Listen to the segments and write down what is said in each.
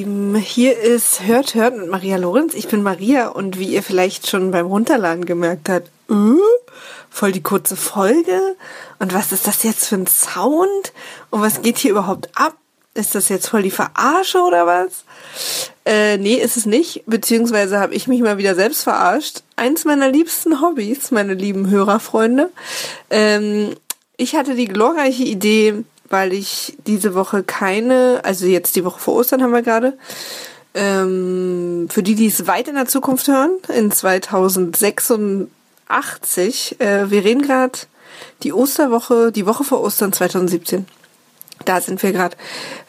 Lieben, hier ist Hört Hört mit Maria Lorenz. Ich bin Maria und wie ihr vielleicht schon beim Runterladen gemerkt habt, äh, voll die kurze Folge. Und was ist das jetzt für ein Sound? Und was geht hier überhaupt ab? Ist das jetzt voll die Verarsche oder was? Äh, nee, ist es nicht. Beziehungsweise habe ich mich mal wieder selbst verarscht. Eins meiner liebsten Hobbys, meine lieben Hörerfreunde. Ähm, ich hatte die glorreiche Idee, weil ich diese Woche keine, also jetzt die Woche vor Ostern haben wir gerade, ähm, für die, die es weit in der Zukunft hören, in 2086, äh, wir reden gerade die Osterwoche, die Woche vor Ostern 2017. Da sind wir gerade.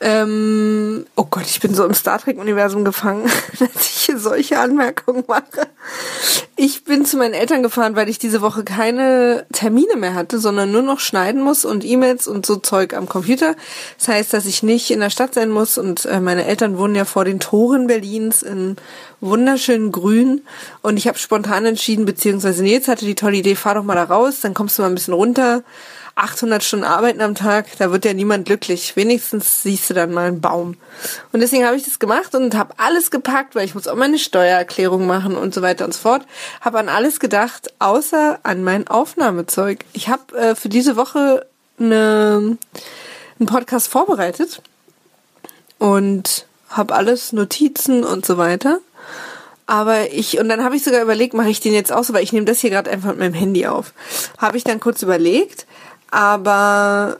Ähm, oh Gott, ich bin so im Star Trek-Universum gefangen, dass ich hier solche Anmerkungen mache. Ich bin zu meinen Eltern gefahren, weil ich diese Woche keine Termine mehr hatte, sondern nur noch schneiden muss und E-Mails und so Zeug am Computer. Das heißt, dass ich nicht in der Stadt sein muss und äh, meine Eltern wohnen ja vor den Toren Berlins in wunderschönen Grün und ich habe spontan entschieden, beziehungsweise Nils hatte die tolle Idee, fahr doch mal da raus, dann kommst du mal ein bisschen runter 800 Stunden arbeiten am Tag, da wird ja niemand glücklich. Wenigstens siehst du dann mal einen Baum. Und deswegen habe ich das gemacht und habe alles gepackt, weil ich muss auch meine Steuererklärung machen und so weiter und so fort. Habe an alles gedacht, außer an mein Aufnahmezeug. Ich habe äh, für diese Woche eine, einen Podcast vorbereitet und habe alles Notizen und so weiter. Aber ich, und dann habe ich sogar überlegt, mache ich den jetzt aus, weil ich nehme das hier gerade einfach mit meinem Handy auf. Habe ich dann kurz überlegt, aber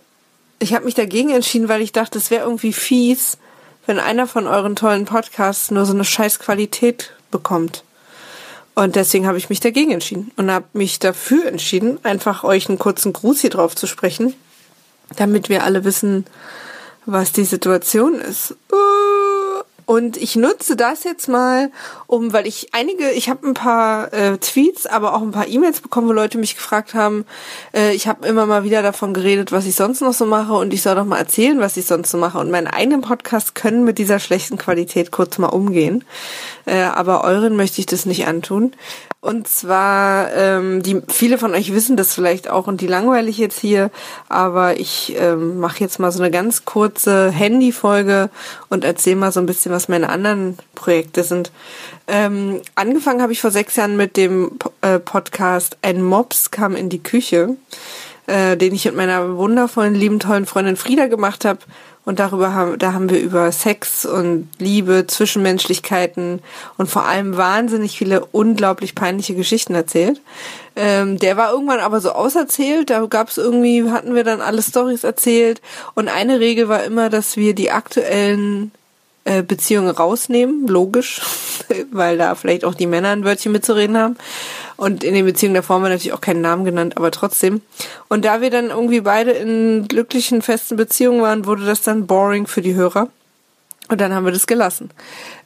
ich habe mich dagegen entschieden, weil ich dachte, es wäre irgendwie fies, wenn einer von euren tollen Podcasts nur so eine scheiß Qualität bekommt. Und deswegen habe ich mich dagegen entschieden und habe mich dafür entschieden, einfach euch einen kurzen Gruß hier drauf zu sprechen, damit wir alle wissen, was die Situation ist. Uh. Und ich nutze das jetzt mal, um, weil ich einige, ich habe ein paar äh, Tweets, aber auch ein paar E-Mails bekommen, wo Leute mich gefragt haben. Äh, ich habe immer mal wieder davon geredet, was ich sonst noch so mache und ich soll doch mal erzählen, was ich sonst so mache. Und meinen eigenen Podcast können mit dieser schlechten Qualität kurz mal umgehen. Äh, aber euren möchte ich das nicht antun. Und zwar, ähm, die viele von euch wissen das vielleicht auch und die langweilig jetzt hier, aber ich ähm, mache jetzt mal so eine ganz kurze Handy-Folge und erzähle mal so ein bisschen, was meine anderen Projekte sind. Ähm, angefangen habe ich vor sechs Jahren mit dem äh, Podcast Ein Mops kam in die Küche, äh, den ich mit meiner wundervollen, lieben, tollen Freundin Frieda gemacht habe. Und darüber haben, da haben wir über Sex und Liebe, Zwischenmenschlichkeiten und vor allem wahnsinnig viele unglaublich peinliche Geschichten erzählt. Ähm, der war irgendwann aber so auserzählt, da gab es irgendwie, hatten wir dann alle Stories erzählt und eine Regel war immer, dass wir die aktuellen Beziehungen rausnehmen, logisch, weil da vielleicht auch die Männer ein Wörtchen mitzureden haben. Und in den Beziehungen davor haben wir natürlich auch keinen Namen genannt, aber trotzdem. Und da wir dann irgendwie beide in glücklichen, festen Beziehungen waren, wurde das dann boring für die Hörer. Und dann haben wir das gelassen.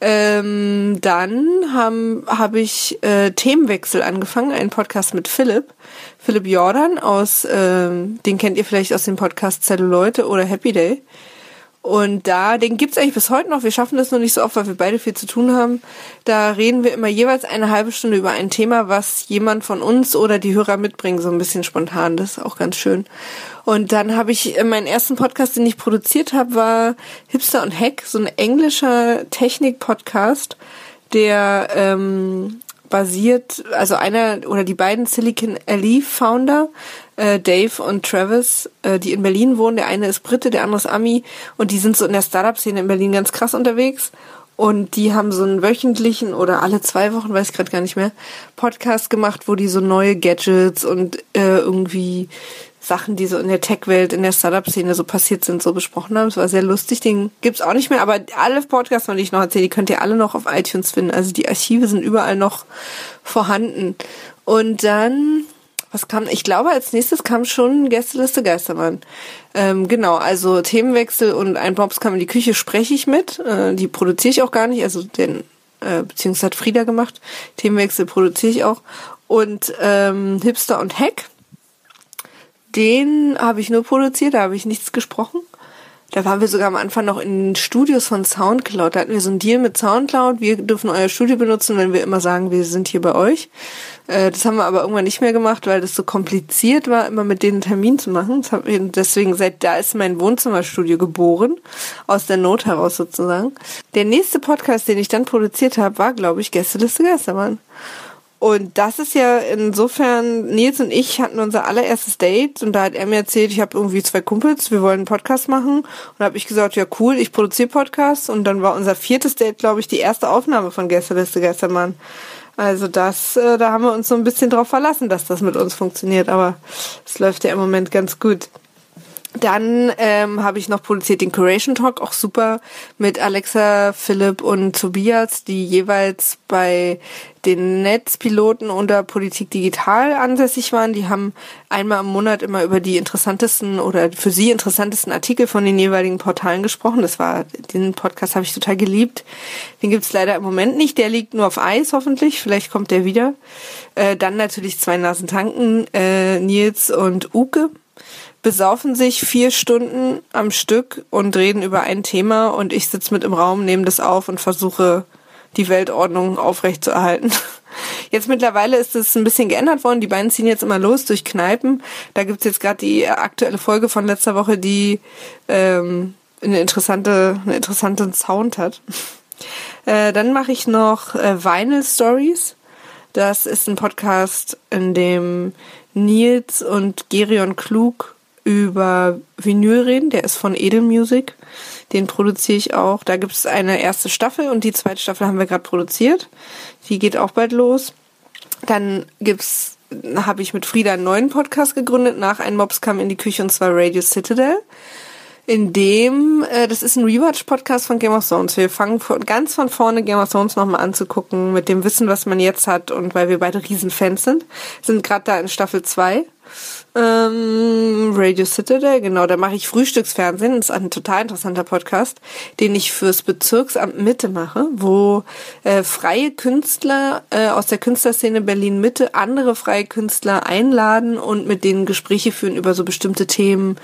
Ähm, dann habe hab ich äh, Themenwechsel angefangen, einen Podcast mit Philipp. Philipp Jordan aus, ähm, den kennt ihr vielleicht aus dem Podcast Zelluleute oder Happy Day. Und da, den gibt's eigentlich bis heute noch. Wir schaffen das nur nicht so oft, weil wir beide viel zu tun haben. Da reden wir immer jeweils eine halbe Stunde über ein Thema, was jemand von uns oder die Hörer mitbringen, so ein bisschen spontan. Das ist auch ganz schön. Und dann habe ich, äh, meinen ersten Podcast, den ich produziert habe, war Hipster und Hack, so ein englischer Technik-Podcast, der ähm, basiert, also einer oder die beiden Silicon Alley Founder, äh, Dave und Travis, äh, die in Berlin wohnen. Der eine ist Brite, der andere ist Ami und die sind so in der Startup-Szene in Berlin ganz krass unterwegs. Und die haben so einen wöchentlichen oder alle zwei Wochen, weiß ich gerade gar nicht mehr, Podcast gemacht, wo die so neue Gadgets und äh, irgendwie Sachen, die so in der Tech-Welt, in der Startup-Szene so passiert sind, so besprochen haben. Es war sehr lustig. Den gibt's auch nicht mehr, aber alle Podcasts, die ich noch erzähle, die könnt ihr alle noch auf iTunes finden. Also die Archive sind überall noch vorhanden. Und dann, was kam? Ich glaube, als nächstes kam schon Gästeliste Geistermann. Ähm, genau, also Themenwechsel und ein Bobs kam in die Küche spreche ich mit. Äh, die produziere ich auch gar nicht, also den äh, beziehungsweise hat Frieda gemacht. Themenwechsel produziere ich auch. Und ähm, Hipster und Hack den habe ich nur produziert, da habe ich nichts gesprochen. Da waren wir sogar am Anfang noch in Studios von Soundcloud. Da hatten wir so einen Deal mit Soundcloud. Wir dürfen euer Studio benutzen, wenn wir immer sagen, wir sind hier bei euch. Äh, das haben wir aber irgendwann nicht mehr gemacht, weil das so kompliziert war, immer mit denen einen Termin zu machen. deswegen seit da ist mein Wohnzimmerstudio geboren, aus der Not heraus sozusagen. Der nächste Podcast, den ich dann produziert habe, war, glaube ich, Gästeliste Geistermann. Und das ist ja insofern, Nils und ich hatten unser allererstes Date und da hat er mir erzählt, ich habe irgendwie zwei Kumpels, wir wollen einen Podcast machen. Und da habe ich gesagt, ja cool, ich produziere Podcasts. Und dann war unser viertes Date, glaube ich, die erste Aufnahme von Gästeliste Geistermann. Also das, äh, da haben wir uns so ein bisschen drauf verlassen, dass das mit uns funktioniert. Aber es läuft ja im Moment ganz gut. Dann ähm, habe ich noch produziert den Curation Talk, auch super, mit Alexa, Philipp und Tobias, die jeweils bei den Netzpiloten unter Politik Digital ansässig waren. Die haben einmal im Monat immer über die interessantesten oder für sie interessantesten Artikel von den jeweiligen Portalen gesprochen. Das war, den Podcast habe ich total geliebt. Den gibt's leider im Moment nicht. Der liegt nur auf Eis, hoffentlich. Vielleicht kommt der wieder. Äh, dann natürlich zwei Nasen tanken, äh, Nils und Uke besaufen sich vier Stunden am Stück und reden über ein Thema und ich sitze mit im Raum, nehme das auf und versuche die Weltordnung aufrechtzuerhalten. Jetzt mittlerweile ist es ein bisschen geändert worden. Die beiden ziehen jetzt immer los durch Kneipen. Da gibt's jetzt gerade die aktuelle Folge von letzter Woche, die ähm, eine interessante, einen interessanten Sound hat. Äh, dann mache ich noch äh, Vinyl Stories. Das ist ein Podcast, in dem Nils und Gerion Klug über Vinyl reden. Der ist von Edelmusic. Den produziere ich auch. Da gibt es eine erste Staffel und die zweite Staffel haben wir gerade produziert. Die geht auch bald los. Dann gibt's, habe ich mit Frieda einen neuen Podcast gegründet. Nach ein Mobs kam in die Küche und zwar Radio Citadel. In dem, äh, das ist ein Rewatch-Podcast von Game of Thrones. Wir fangen von, ganz von vorne Game of Thrones nochmal anzugucken, mit dem Wissen, was man jetzt hat und weil wir beide Riesenfans sind. Sind gerade da in Staffel 2. Ähm, Radio Citadel, genau, da mache ich Frühstücksfernsehen. Das ist ein total interessanter Podcast, den ich fürs Bezirksamt Mitte mache, wo äh, freie Künstler äh, aus der Künstlerszene Berlin Mitte andere freie Künstler einladen und mit denen Gespräche führen über so bestimmte Themen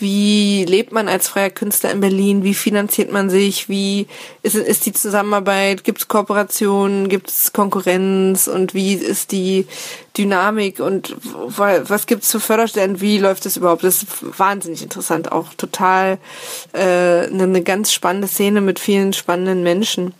wie lebt man als freier Künstler in Berlin? Wie finanziert man sich? Wie ist, ist die Zusammenarbeit? Gibt es Kooperationen? Gibt es Konkurrenz? Und wie ist die Dynamik? Und was gibt es für Förderstellen? Wie läuft das überhaupt? Das ist wahnsinnig interessant. Auch total äh, eine ganz spannende Szene mit vielen spannenden Menschen.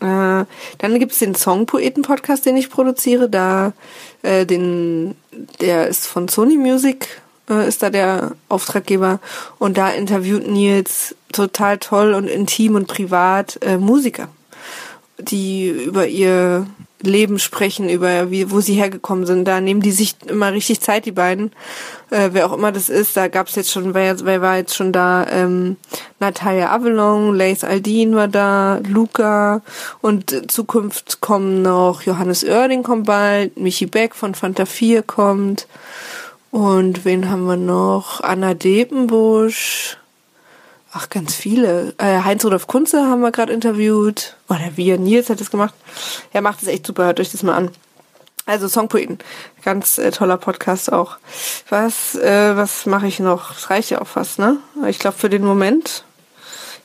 Äh, dann gibt es den Songpoeten-Podcast, den ich produziere. Da äh, den, der ist von Sony Music äh, ist da der Auftraggeber und da interviewt Nils total toll und intim und privat äh, Musiker, die über ihr Leben sprechen, über wie, wo sie hergekommen sind. Da nehmen die sich immer richtig Zeit, die beiden. Äh, wer auch immer das ist, da gab's jetzt schon, wer, wer war jetzt schon da? Ähm, Natalia Avalon, Lace Aldin war da, Luca und Zukunft kommen noch Johannes Oerding kommt bald, Michi Beck von Fanta 4 kommt und wen haben wir noch? Anna Depenbusch. Ach, ganz viele. Äh, Heinz-Rudolf Kunze haben wir gerade interviewt. Oder wir, Nils hat das gemacht. Er macht es echt super, hört euch das mal an. Also Songpoeten. Ganz äh, toller Podcast auch. Was, äh, was mache ich noch? Das reicht ja auch fast, ne? Ich glaube für den Moment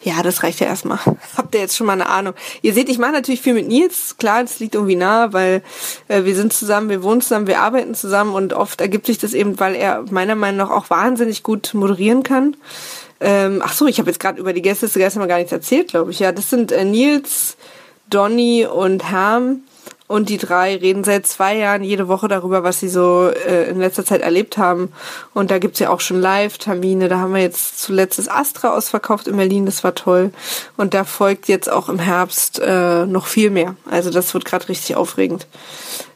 ja, das reicht ja erstmal. Habt ihr jetzt schon mal eine Ahnung? Ihr seht, ich mache natürlich viel mit Nils. Klar, das liegt irgendwie nah, weil äh, wir sind zusammen, wir wohnen zusammen, wir arbeiten zusammen und oft ergibt sich das eben, weil er meiner Meinung nach auch wahnsinnig gut moderieren kann. Ähm, ach so, ich habe jetzt gerade über die Gäste gestern mal gar nichts erzählt, glaube ich. Ja, das sind äh, Nils, Donny und Herm. Und die drei reden seit zwei Jahren jede Woche darüber, was sie so äh, in letzter Zeit erlebt haben. Und da gibt's ja auch schon Live-Termine. Da haben wir jetzt zuletzt das Astra ausverkauft in Berlin, das war toll. Und da folgt jetzt auch im Herbst äh, noch viel mehr. Also das wird gerade richtig aufregend.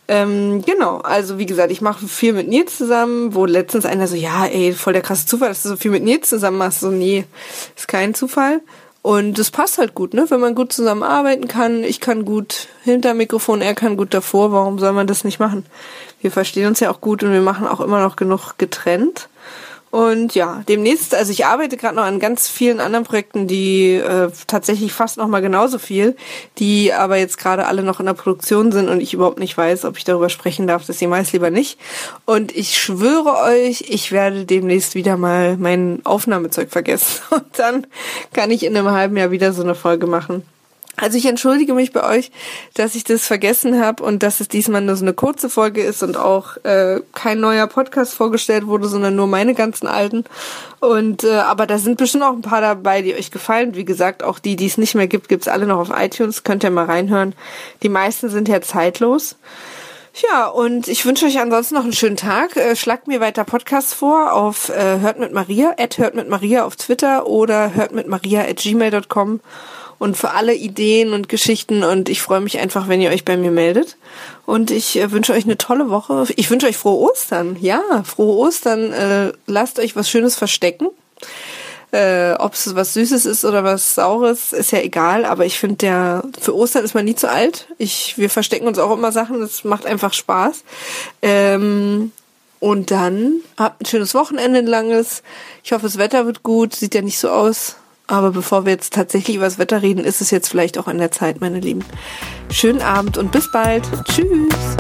Ähm, genau, also wie gesagt, ich mache viel mit Nils zusammen, wo letztens einer so, ja, ey, voll der krasse Zufall, dass du so viel mit Nils zusammen machst. So, nee, ist kein Zufall. Und das passt halt gut, ne? Wenn man gut zusammenarbeiten kann, ich kann gut hinter Mikrofon, er kann gut davor, warum soll man das nicht machen? Wir verstehen uns ja auch gut und wir machen auch immer noch genug getrennt. Und ja, demnächst, also ich arbeite gerade noch an ganz vielen anderen Projekten, die äh, tatsächlich fast noch mal genauso viel, die aber jetzt gerade alle noch in der Produktion sind und ich überhaupt nicht weiß, ob ich darüber sprechen darf, das meist lieber nicht. Und ich schwöre euch, ich werde demnächst wieder mal mein Aufnahmezeug vergessen. Und dann kann ich in einem halben Jahr wieder so eine Folge machen. Also ich entschuldige mich bei euch, dass ich das vergessen habe und dass es diesmal nur so eine kurze Folge ist und auch äh, kein neuer Podcast vorgestellt wurde, sondern nur meine ganzen alten. Und äh, aber da sind bestimmt auch ein paar dabei, die euch gefallen. Wie gesagt, auch die, die es nicht mehr gibt, gibt's alle noch auf iTunes. Könnt ihr mal reinhören. Die meisten sind ja zeitlos. Ja, und ich wünsche euch ansonsten noch einen schönen Tag. Äh, schlagt mir weiter Podcasts vor auf äh, hört mit Maria, at hört mit Maria auf Twitter oder hört mit Maria at gmail.com und für alle Ideen und Geschichten. Und ich freue mich einfach, wenn ihr euch bei mir meldet. Und ich äh, wünsche euch eine tolle Woche. Ich wünsche euch frohe Ostern. Ja, frohe Ostern. Äh, lasst euch was Schönes verstecken. Äh, Ob es was Süßes ist oder was Saures, ist ja egal. Aber ich finde, der für Ostern ist man nie zu alt. Ich, wir verstecken uns auch immer Sachen. Das macht einfach Spaß. Ähm, und dann habt ein schönes Wochenende, ein langes. Ich hoffe, das Wetter wird gut. Sieht ja nicht so aus. Aber bevor wir jetzt tatsächlich über das Wetter reden, ist es jetzt vielleicht auch an der Zeit, meine Lieben. Schönen Abend und bis bald. Tschüss.